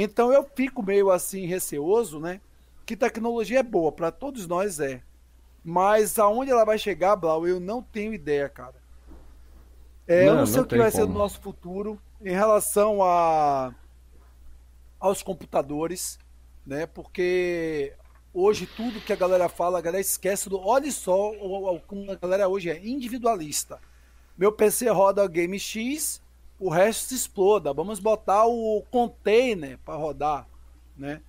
Então eu fico meio assim receoso, né? Que tecnologia é boa, para todos nós é. Mas aonde ela vai chegar, Blau, eu não tenho ideia, cara. É, não, eu não sei não o que vai como. ser do nosso futuro em relação a aos computadores, né? Porque hoje tudo que a galera fala, a galera esquece do. Olha só como a galera hoje é individualista. Meu PC roda Game X, o resto se exploda. Vamos botar o container para rodar, né?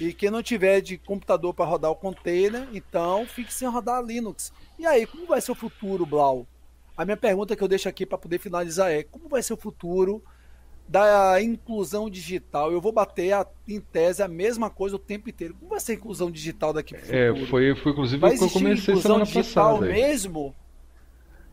E quem não tiver de computador para rodar o container, então fique sem rodar Linux. E aí, como vai ser o futuro, Blau? A minha pergunta que eu deixo aqui para poder finalizar é: como vai ser o futuro da inclusão digital. Eu vou bater a, em tese a mesma coisa o tempo inteiro. Como vai ser a inclusão digital daqui para É, foi, foi inclusive o que eu comecei semana digital passada. mesmo?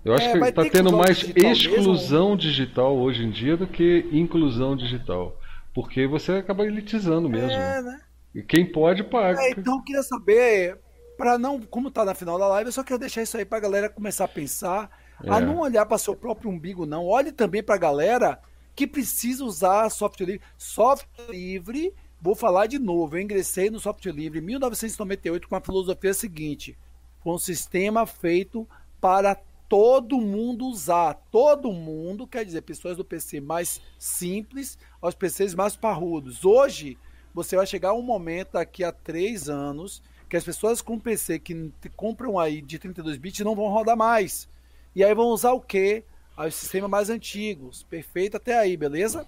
Eu acho é, que está tendo mais exclusão mesmo? digital hoje em dia do que inclusão digital. Porque você acaba elitizando mesmo. É, né? E quem pode, paga. É, então eu queria saber, para não, como tá na final da live, eu só queria deixar isso aí para a galera começar a pensar, a é. não olhar para seu próprio umbigo, não. Olhe também para a galera que precisa usar software livre. Software livre, vou falar de novo, eu ingressei no software livre em 1998 com a filosofia seguinte: foi um sistema feito para todo mundo usar. Todo mundo, quer dizer, pessoas do PC mais simples aos PCs mais parrudos. Hoje, você vai chegar um momento daqui a três anos que as pessoas com PC que compram aí de 32 bits não vão rodar mais. E aí vão usar o quê? aos sistemas mais antigos. Perfeito até aí, beleza?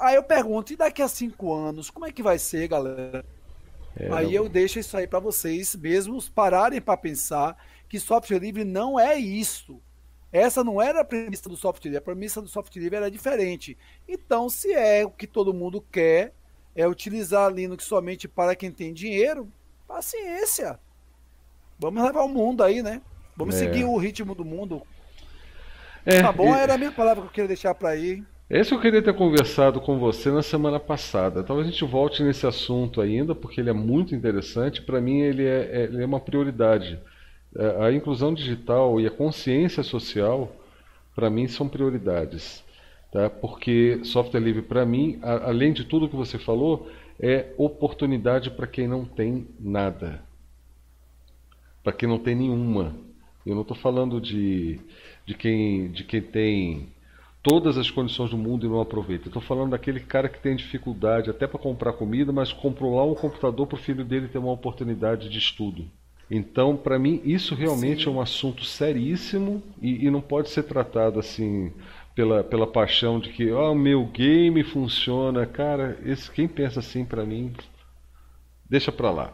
Aí eu pergunto, e daqui a cinco anos, como é que vai ser, galera? É, aí eu deixo isso aí para vocês mesmos pararem para pensar que software livre não é isso. Essa não era a premissa do software livre, a premissa do software livre era diferente. Então, se é o que todo mundo quer, é utilizar Linux somente para quem tem dinheiro, paciência. Vamos levar o mundo aí, né? Vamos é. seguir o ritmo do mundo, é, tá bom, e... era a minha palavra que eu queria deixar para aí. Esse eu queria ter conversado com você na semana passada. Talvez a gente volte nesse assunto ainda, porque ele é muito interessante. Para mim, ele é, é, ele é uma prioridade. É, a inclusão digital e a consciência social, para mim, são prioridades. Tá? Porque software livre, para mim, a, além de tudo que você falou, é oportunidade para quem não tem nada. Para quem não tem nenhuma. Eu não estou falando de de quem, de quem tem todas as condições do mundo e não aproveita. Estou falando daquele cara que tem dificuldade até para comprar comida, mas comprou lá um computador para o filho dele ter uma oportunidade de estudo. Então, para mim, isso realmente Sim. é um assunto seríssimo e, e, não pode ser tratado assim pela, pela paixão de que, ó, oh, meu game funciona. Cara, esse, quem pensa assim, para mim, deixa para lá.